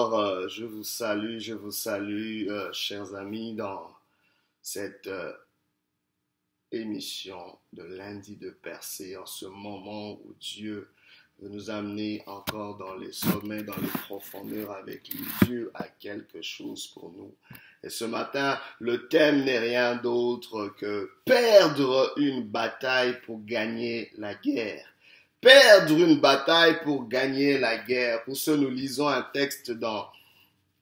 Euh, je vous salue, je vous salue, euh, chers amis, dans cette euh, émission de lundi de percée, en ce moment où Dieu veut nous amener encore dans les sommets, dans les profondeurs avec lui. Dieu a quelque chose pour nous. Et ce matin, le thème n'est rien d'autre que perdre une bataille pour gagner la guerre perdre une bataille pour gagner la guerre. Pour ce, nous lisons un texte dans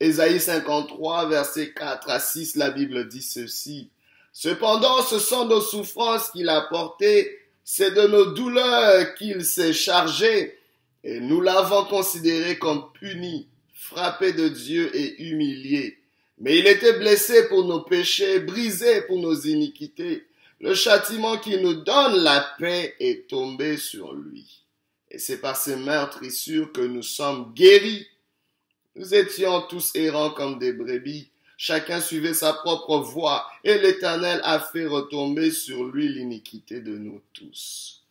Ésaïe 53, verset 4 à 6. La Bible dit ceci. Cependant, ce sont nos souffrances qu'il a portées, c'est de nos douleurs qu'il s'est chargé, et nous l'avons considéré comme puni, frappé de Dieu et humilié. Mais il était blessé pour nos péchés, brisé pour nos iniquités. Le châtiment qui nous donne la paix est tombé sur lui. Et c'est par ces meurtrissures que nous sommes guéris. Nous étions tous errants comme des brebis. Chacun suivait sa propre voie et l'Éternel a fait retomber sur lui l'iniquité de nous tous.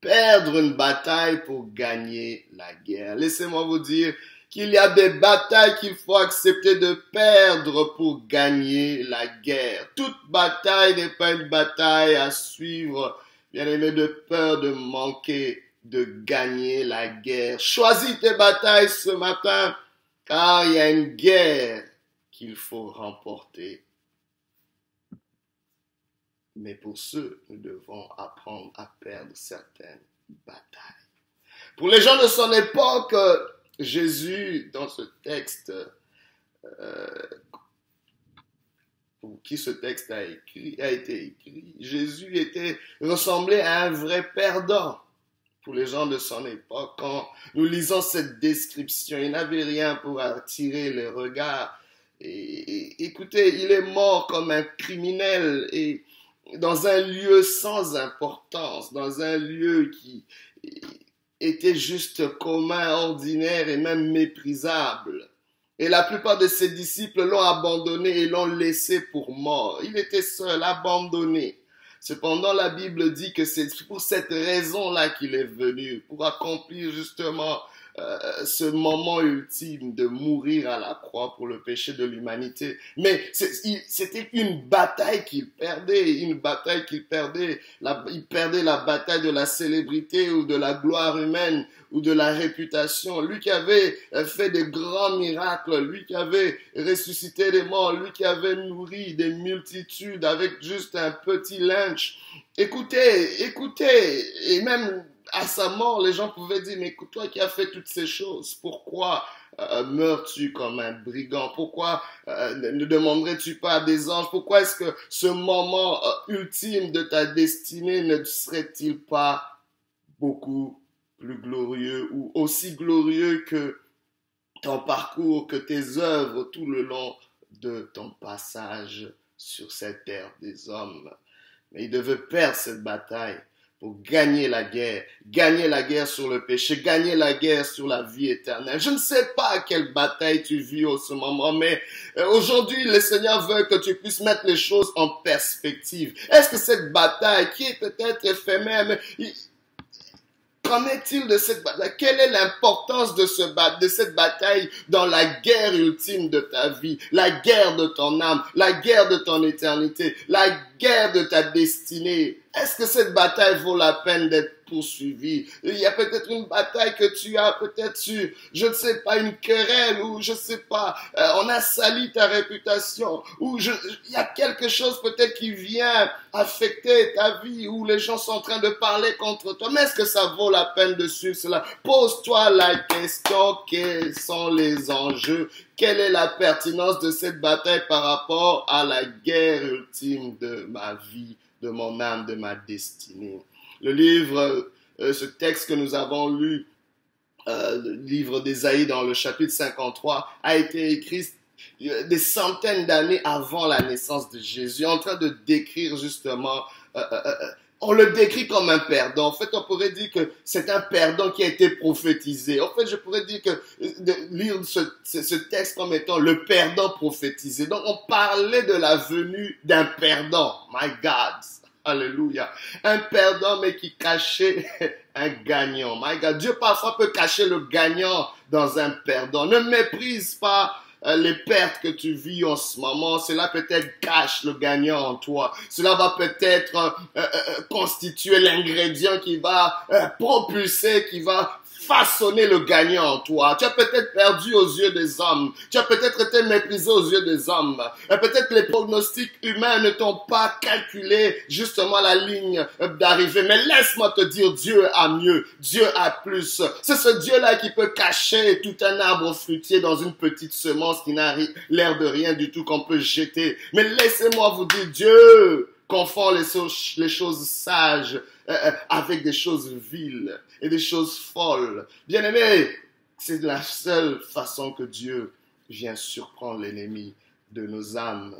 Perdre une bataille pour gagner la guerre. Laissez-moi vous dire qu'il y a des batailles qu'il faut accepter de perdre pour gagner la guerre. Toute bataille n'est pas une bataille à suivre, bien aimé, de peur de manquer de gagner la guerre. Choisis tes batailles ce matin, car il y a une guerre qu'il faut remporter. Mais pour ce, nous devons apprendre à perdre certaines batailles. Pour les gens de son époque, Jésus, dans ce texte, euh, pour qui ce texte a, écrit, a été écrit, Jésus était ressemblé à un vrai perdant pour les gens de son époque. Quand nous lisons cette description, il n'avait rien pour attirer les regards. Et, écoutez, il est mort comme un criminel et dans un lieu sans importance, dans un lieu qui était juste commun, ordinaire et même méprisable. Et la plupart de ses disciples l'ont abandonné et l'ont laissé pour mort. Il était seul, abandonné. Cependant, la Bible dit que c'est pour cette raison-là qu'il est venu, pour accomplir justement euh, ce moment ultime de mourir à la croix pour le péché de l'humanité. Mais c'était une bataille qu'il perdait, une bataille qu'il perdait. il perdait la bataille de la célébrité ou de la gloire humaine ou de la réputation. Lui qui avait euh, fait de grands miracles, lui qui avait ressuscité les morts, lui qui avait nourri des multitudes avec juste un petit lynch. Écoutez, écoutez, et même à sa mort, les gens pouvaient dire, mais écoute, toi qui as fait toutes ces choses, pourquoi euh, meurs-tu comme un brigand? Pourquoi euh, ne demanderais-tu pas à des anges? Pourquoi est-ce que ce moment euh, ultime de ta destinée ne serait-il pas beaucoup plus glorieux ou aussi glorieux que ton parcours, que tes œuvres tout le long de ton passage sur cette terre des hommes? Mais il devait perdre cette bataille pour gagner la guerre, gagner la guerre sur le péché, gagner la guerre sur la vie éternelle. Je ne sais pas quelle bataille tu vis en ce moment, mais euh, aujourd'hui, le Seigneur veut que tu puisses mettre les choses en perspective. Est-ce que cette bataille, qui est peut-être éphémère, mais Qu'en est-il de cette bataille? Quelle est l'importance de, ce, de cette bataille dans la guerre ultime de ta vie, la guerre de ton âme, la guerre de ton éternité, la guerre de ta destinée? Est-ce que cette bataille vaut la peine d'être poursuivi. Il y a peut-être une bataille que tu as peut-être sur, je ne sais pas, une querelle ou je ne sais pas, euh, on a sali ta réputation ou il y a quelque chose peut-être qui vient affecter ta vie ou les gens sont en train de parler contre toi. Mais est-ce que ça vaut la peine de suivre cela? Pose-toi la question, quels sont les enjeux? Quelle est la pertinence de cette bataille par rapport à la guerre ultime de ma vie, de mon âme, de ma destinée? Le livre, euh, ce texte que nous avons lu, euh, le livre d'Ésaïe dans le chapitre 53, a été écrit euh, des centaines d'années avant la naissance de Jésus, en train de décrire justement on le décrit comme un perdant. En fait, on pourrait dire que c'est un perdant qui a été prophétisé. En fait, je pourrais dire que lire ce, texte comme étant le perdant prophétisé. Donc, on parlait de la venue d'un perdant. My God. Alléluia. Un perdant, mais qui cachait un gagnant. My God, Dieu parfois peut cacher le gagnant dans un perdant. Ne méprise pas les pertes que tu vis en ce moment, cela peut-être cache le gagnant en toi. Cela va peut-être euh, euh, constituer l'ingrédient qui va propulser, qui va façonner le gagnant en toi. Tu as peut-être perdu aux yeux des hommes. Tu as peut-être été méprisé aux yeux des hommes. Peut-être les pronostics humains ne t'ont pas calculé justement la ligne d'arrivée. Mais laisse-moi te dire, Dieu a mieux. Dieu a plus. C'est ce Dieu-là qui peut cacher tout un arbre fruitier dans une petite semence qui n'a l'air de rien du tout qu'on peut jeter. Mais laissez-moi vous dire, Dieu confond les, choses sages euh, euh, avec des choses viles et des choses folles. Bien aimé, c'est la seule façon que Dieu vient surprendre l'ennemi de nos âmes.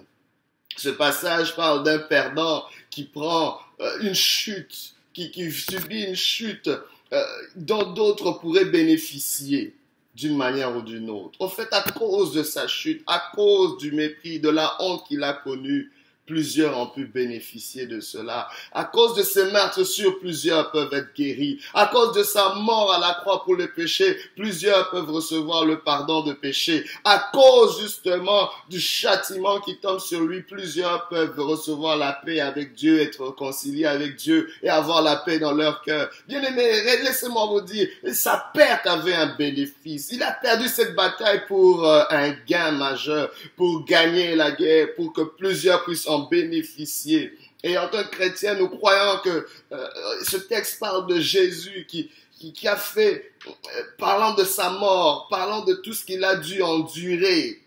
Ce passage parle d'un perdant qui prend euh, une chute, qui, qui, subit une chute dont d'autres pourraient bénéficier d'une manière ou d'une autre. Au fait, à cause de sa chute, à cause du mépris, de la honte qu'il a connue, Plusieurs ont pu bénéficier de cela. À cause de ses sur plusieurs peuvent être guéris. À cause de sa mort à la croix pour le péché, plusieurs peuvent recevoir le pardon de péché. À cause justement du châtiment qui tombe sur lui, plusieurs peuvent recevoir la paix avec Dieu, être réconciliés avec Dieu et avoir la paix dans leur cœur. Bien aimé, laissez-moi vous dire, sa perte avait un bénéfice. Il a perdu cette bataille pour euh, un gain majeur, pour gagner la guerre, pour que plusieurs puissent en bénéficier. Et en tant que chrétien, nous croyons que euh, ce texte parle de Jésus qui, qui, a fait, euh, parlant de sa mort, parlant de tout ce qu'il a dû endurer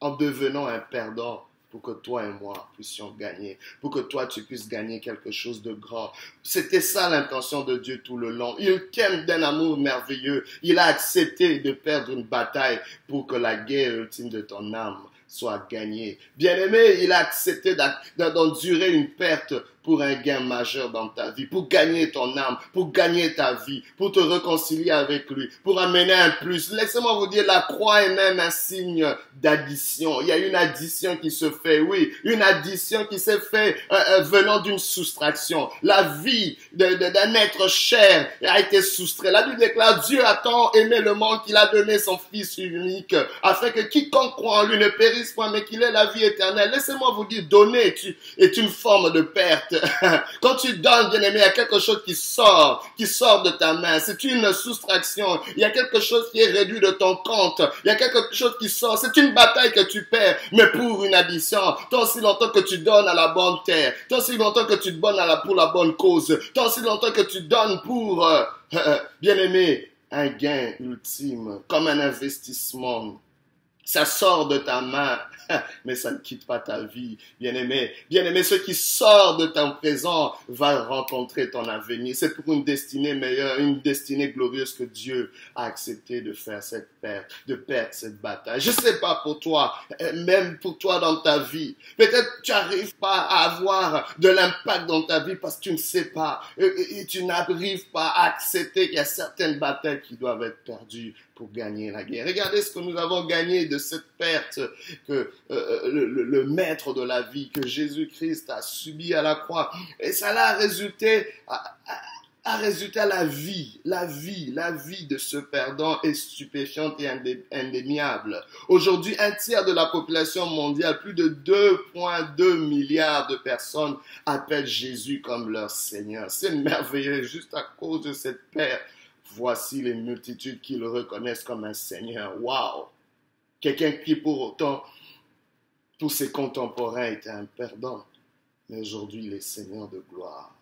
en devenant un perdant pour que toi et moi puissions gagner, pour que toi tu puisses gagner quelque chose de grand. C'était ça l'intention de Dieu tout le long. Il t'aime d'un amour merveilleux. Il a accepté de perdre une bataille pour que la guerre ultime de ton âme soit gagnée. Bien aimé, il a accepté d'endurer une perte pour un gain majeur dans ta vie, pour gagner ton âme, pour gagner ta vie, pour te réconcilier avec lui, pour amener un plus. Laissez-moi vous dire, la croix est même un signe d'addition. Il y a une addition qui se fait, oui, une addition qui s'est fait euh, euh, venant d'une soustraction. La vie d'un être cher a été soustrait. La Bible déclare, Dieu a tant aimé le monde qu'il a donné son Fils unique, afin que quiconque croit en lui ne périsse point, mais qu'il ait la vie éternelle. Laissez-moi vous dire, donner est une forme de perte. Quand tu donnes, bien aimé, il y a quelque chose qui sort, qui sort de ta main. C'est une soustraction. Il y a quelque chose qui est réduit de ton compte. Il y a quelque chose qui sort. C'est une bataille que tu perds, mais pour une addition. Tant aussi longtemps que tu donnes à la bonne terre. Tant aussi longtemps que tu donnes pour la bonne cause. Tant aussi longtemps que tu donnes pour, euh, euh, bien aimé, un gain ultime, comme un investissement. Ça sort de ta main, mais ça ne quitte pas ta vie, bien-aimé. Bien-aimé, ce qui sort de ton présent va rencontrer ton avenir. C'est pour une destinée meilleure, une destinée glorieuse que Dieu a accepté de faire cette perte, de perdre cette bataille. Je sais pas pour toi, même pour toi dans ta vie. Peut-être tu n'arrives pas à avoir de l'impact dans ta vie parce que tu ne sais pas et tu n'arrives pas à accepter qu'il y a certaines batailles qui doivent être perdues pour gagner la guerre. Regardez ce que nous avons gagné de cette perte que euh, euh, le, maître de la vie, que Jésus-Christ a subi à la croix. Et ça a résulté a résulté à la vie, la vie, la vie de ce perdant est stupéfiante et indéniable. Aujourd'hui, un tiers de la population mondiale, plus de 2,2 milliards de personnes appellent Jésus comme leur Seigneur. C'est merveilleux, juste à cause de cette perte. Voici les multitudes qui le reconnaissent comme un Seigneur. Waouh! Quelqu'un qui pour autant tous ses contemporains étaient un perdant, mais aujourd'hui il est Seigneur de gloire.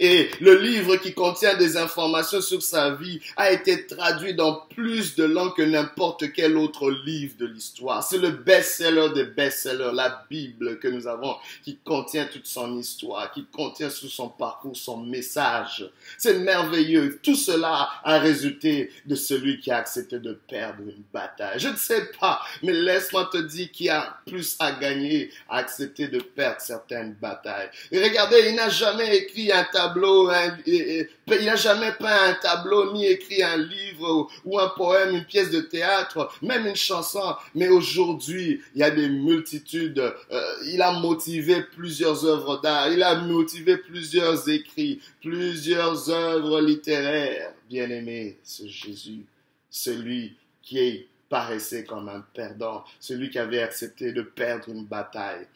Et le livre qui contient des informations sur sa vie a été traduit dans plus de langues que n'importe quel autre livre de l'histoire. C'est le best-seller des best-sellers, la Bible que nous avons, qui contient toute son histoire, qui contient tout son parcours, son message. C'est merveilleux. Tout cela a résulté de celui qui a accepté de perdre une bataille. Je ne sais pas, mais laisse-moi te dire qu'il a plus à gagner à accepter de perdre certaines batailles. Et regardez, il n'a jamais écrit un tableau, il n'a jamais peint un tableau, ni écrit un livre ou un poème, une pièce de théâtre, même une chanson. Mais aujourd'hui, il y a des multitudes. Euh, il a motivé plusieurs œuvres d'art, il a motivé plusieurs écrits, plusieurs œuvres littéraires. Bien-aimé, ce Jésus, celui qui paraissait comme un perdant, celui qui avait accepté de perdre une bataille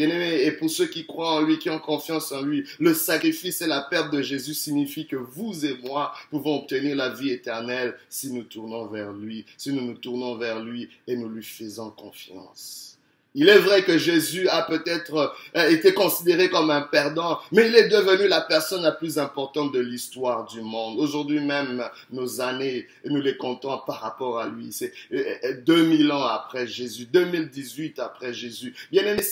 Bien-aimé, et pour ceux qui croient en lui, qui ont confiance en lui, le sacrifice et la perte de Jésus signifient que vous et moi pouvons obtenir la vie éternelle si nous tournons vers lui, si nous nous tournons vers lui et nous lui faisons confiance. Il est vrai que Jésus a peut-être euh, été considéré comme un perdant, mais il est devenu la personne la plus importante de l'histoire du monde. Aujourd'hui même, nos années, nous les comptons par rapport à lui. C'est 2000 euh, euh, ans après Jésus, 2018 après Jésus. Bien aimé,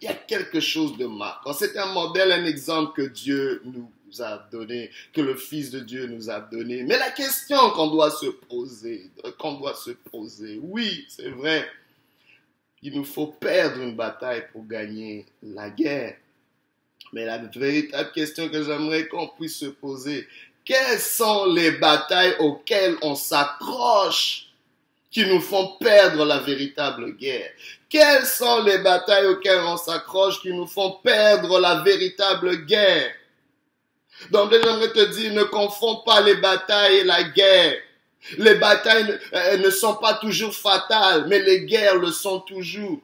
il y a quelque chose de marquant. C'est un modèle, un exemple que Dieu nous a donné, que le Fils de Dieu nous a donné. Mais la question qu'on doit se poser, qu'on doit se poser, oui, c'est vrai, il nous faut perdre une bataille pour gagner la guerre. Mais la véritable question que j'aimerais qu'on puisse se poser, quelles sont les batailles auxquelles on s'accroche qui nous font perdre la véritable guerre Quelles sont les batailles auxquelles on s'accroche qui nous font perdre la véritable guerre? Donc j'aimerais te dire, ne confonds pas les batailles et la guerre. Les batailles euh, ne, sont pas toujours fatales, mais les guerres le sont toujours.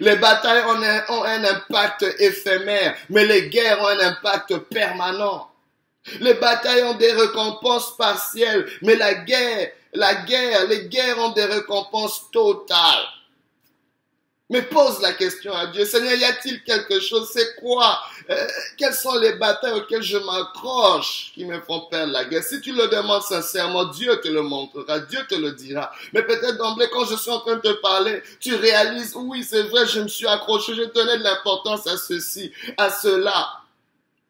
Les batailles ont un impact éphémère, mais les guerres ont un impact permanent. Les batailles ont des récompenses partielles, mais la guerre la guerre, les guerres ont des récompenses totales. Mais pose la question à Dieu, Seigneur, y a-t-il quelque chose? C'est quoi? Euh, Quelles sont les batailles auxquelles je m'accroche qui me font perdre la guerre? Si tu le demandes sincèrement, Dieu te le montrera, Dieu te le dira. Mais peut-être d'emblée, quand je suis en train de te parler, tu réalises, oui, c'est vrai, je me suis accroché, je tenais de l'importance à ceci, à cela.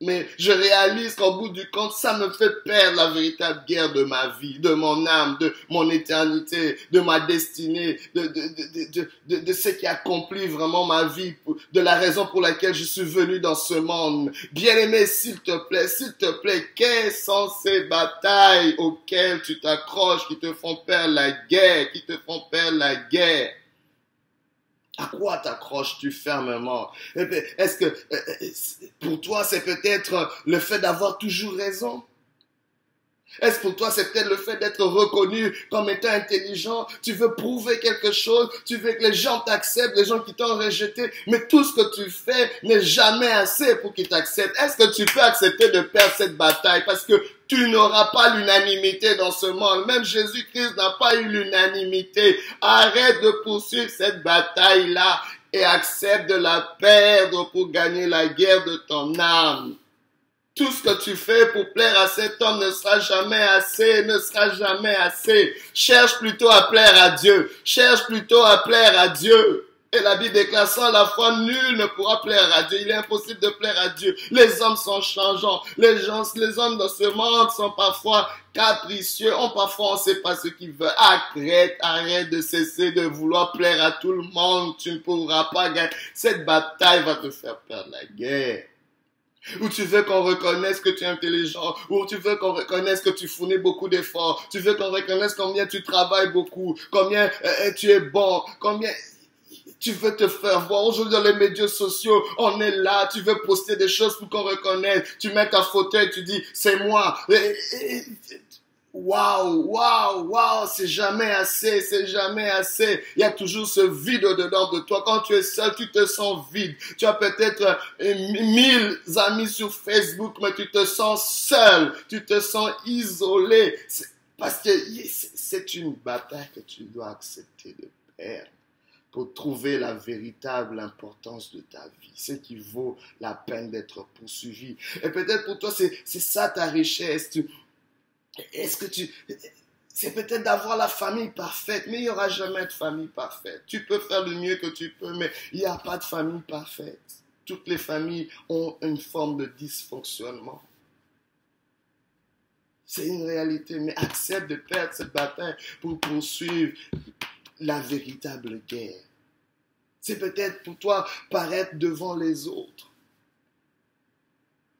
Mais je réalise qu'au bout du compte, ça me fait perdre la véritable guerre de ma vie, de mon âme, de mon éternité, de ma destinée, de, de, de, de, ce qui accomplit vraiment ma vie, de la raison pour laquelle je suis venu dans ce monde. Bien-aimé, s'il te plaît, s'il te plaît, quelles sont ces batailles auxquelles tu t'accroches, qui te font perdre la guerre, qui te font perdre la guerre? À quoi t'accroches-tu fermement eh Est-ce que euh, euh, pour toi c'est peut-être le fait d'avoir toujours raison? Est-ce pour toi c'est peut-être le fait d'être reconnu comme étant intelligent? Tu veux prouver quelque chose? Tu veux que les gens t'acceptent, les gens qui t'ont rejeté? Mais tout ce que tu fais n'est jamais assez pour qu'ils t'acceptent. Est-ce que tu peux accepter de perdre cette bataille? Parce que tu n'auras pas l'unanimité dans ce monde. Même Jésus-Christ n'a pas eu l'unanimité. Arrête de poursuivre cette bataille-là et accepte de la perdre pour gagner la guerre de ton âme. Tout ce que tu fais pour plaire à cet homme ne sera jamais assez, ne sera jamais assez. Cherche plutôt à plaire à Dieu. Cherche plutôt à plaire à Dieu. Et la Bible déclare sans la foi, nul ne pourra plaire à Dieu. Il est impossible de plaire à Dieu. Les hommes sont changeants. Les gens, les hommes dans ce monde sont parfois capricieux. On parfois on sait pas ce qu'ils veulent. Arrête, arrête de cesser de vouloir plaire à tout le monde. Tu ne pourras pas gagner. Cette bataille va te faire perdre la guerre. Ou tu veux qu'on reconnaisse que tu es intelligent, ou tu veux qu'on reconnaisse que tu fournis beaucoup d'efforts, tu veux qu'on reconnaisse combien tu travailles beaucoup, combien euh, tu es bon, combien tu veux te faire voir. Aujourd'hui, dans les médias sociaux, on est là, tu veux poster des choses pour qu'on reconnaisse. Tu mets ta fauteuil, tu dis, c'est moi. Waouh, waouh, waouh, c'est jamais assez, c'est jamais assez. Il y a toujours ce vide au-dedans de toi. Quand tu es seul, tu te sens vide. Tu as peut-être euh, mille amis sur Facebook, mais tu te sens seul, tu te sens isolé. Parce que c'est une bataille que tu dois accepter de perdre pour trouver la véritable importance de ta vie, ce qui vaut la peine d'être poursuivi. Et peut-être pour toi, c'est ça ta richesse. Est-ce que tu... C'est peut-être d'avoir la famille parfaite, mais il n'y aura jamais de famille parfaite. Tu peux faire le mieux que tu peux, mais il n'y a pas de famille parfaite. Toutes les familles ont une forme de dysfonctionnement. C'est une réalité, mais accepte de perdre cette bataille pour poursuivre la véritable guerre. C'est peut-être pour toi paraître devant les autres.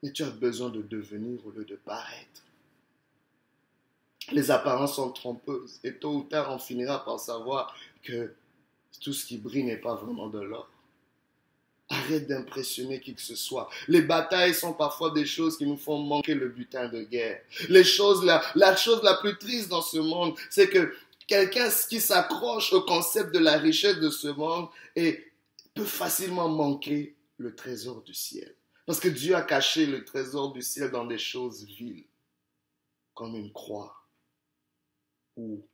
Mais tu as besoin de devenir au lieu de paraître. Les apparences sont trompeuses et tôt ou tard on finira par savoir que tout ce qui brille n'est pas vraiment de l'or. Arrête d'impressionner qui que ce soit. Les batailles sont parfois des choses qui nous font manquer le butin de guerre. Les choses, la, la chose la plus triste dans ce monde, c'est que quelqu'un qui s'accroche au concept de la richesse de ce monde et peut facilement manquer le trésor du ciel. Parce que Dieu a caché le trésor du ciel dans des choses viles, comme une croix ou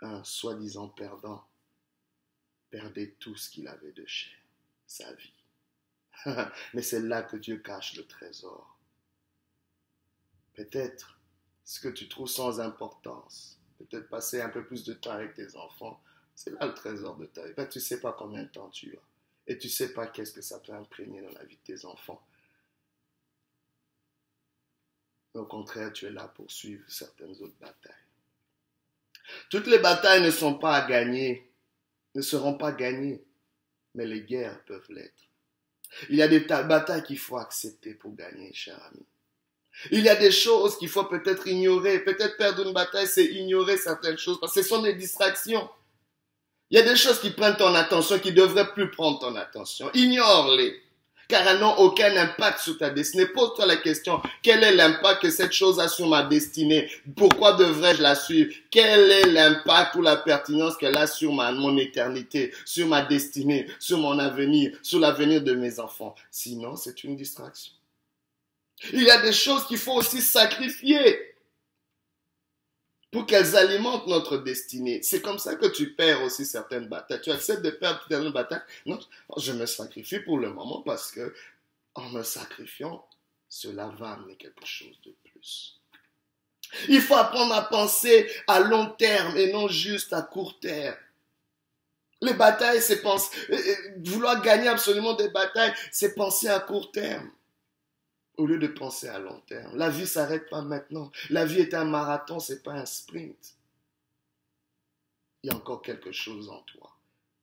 un soi-disant perdant perdait tout ce qu'il avait de cher, sa vie. Mais c'est là que Dieu cache le trésor. Peut-être ce que tu trouves sans importance, peut-être passer un peu plus de temps avec tes enfants, c'est là le trésor de ta vie. Ben, tu ne sais pas combien de temps tu as. Et tu ne sais pas qu'est-ce que ça peut imprégner dans la vie de tes enfants. Au contraire, tu es là pour suivre certaines autres batailles. Toutes les batailles ne sont pas à gagner, ne seront pas gagnées, mais les guerres peuvent l'être. Il y a des batailles qu'il faut accepter pour gagner, cher ami. Il y a des choses qu'il faut peut-être ignorer. Peut-être perdre une bataille, c'est ignorer certaines choses parce que ce sont des distractions. Il y a des choses qui prennent ton attention, qui devraient plus prendre ton attention. Ignore-les car elles n'ont aucun impact sur ta destinée. Pose-toi la question, quel est l'impact que cette chose a sur ma destinée? Pourquoi devrais-je la suivre? Quel est l'impact ou la pertinence qu'elle a sur ma, mon éternité, sur ma destinée, sur mon avenir, sur l'avenir de mes enfants? Sinon, c'est une distraction. Il y a des choses qu'il faut aussi sacrifier pour qu'elles alimentent notre destinée. C'est comme ça que tu perds aussi certaines batailles. Tu acceptes de perdre certaines batailles. Non, je me sacrifie pour le moment parce que en me sacrifiant, cela va amener quelque chose de plus. Il faut apprendre à penser à long terme et non juste à court terme. Les batailles, c'est penser, euh, euh, vouloir gagner absolument des batailles, c'est penser à court terme au lieu de penser à long terme. La vie s'arrête pas maintenant. La vie est un marathon, c'est pas un sprint. Il y a encore quelque chose en toi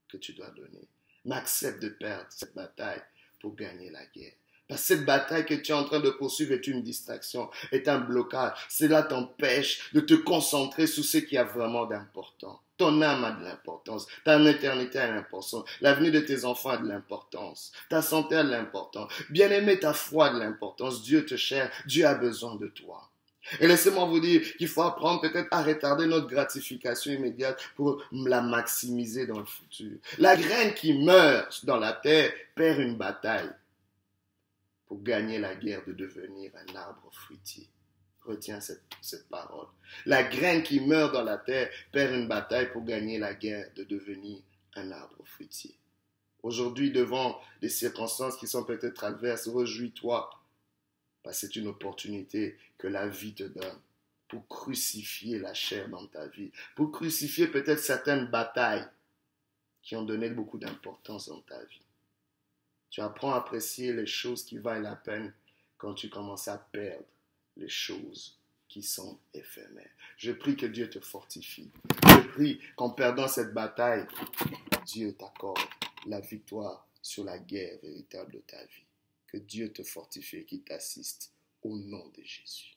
que tu dois donner. Mais accepte de perdre cette bataille pour gagner la guerre. Parce que cette bataille que tu es en train de poursuivre est une distraction, est un blocage. Cela t'empêche de te concentrer sur ce qui a vraiment d'important. Ton âme a de l'importance. Ta éternité a de l'importance. L'avenir de tes enfants a de l'importance. Ta santé a de l'importance. Bien-aimé, ta foi a de l'importance. Dieu te cher. Dieu a besoin de toi. Et laissez-moi vous dire qu'il faut apprendre peut-être à retarder notre gratification immédiate pour la maximiser dans le futur. La graine qui meurt dans la terre perd une bataille pour gagner la guerre de devenir un arbre fruitier. Retiens cette, parole. La graine qui meurt dans la terre perd une bataille pour gagner la guerre de devenir un arbre fruitier. Aujourd'hui, devant des circonstances qui sont peut-être adverses, réjouis-toi, parce que c'est une opportunité que la vie te donne pour crucifier la chair dans ta vie, pour crucifier peut-être certaines batailles qui ont donné beaucoup d'importance dans ta vie. Tu apprends à apprécier les choses qui valent la peine quand tu commences à perdre les choses qui sont éphémères. Je prie que Dieu te fortifie. Je prie qu'en perdant cette bataille, Dieu t'accorde la victoire sur la guerre véritable de ta vie. Que Dieu te fortifie et qu'il t'assiste au nom de Jésus.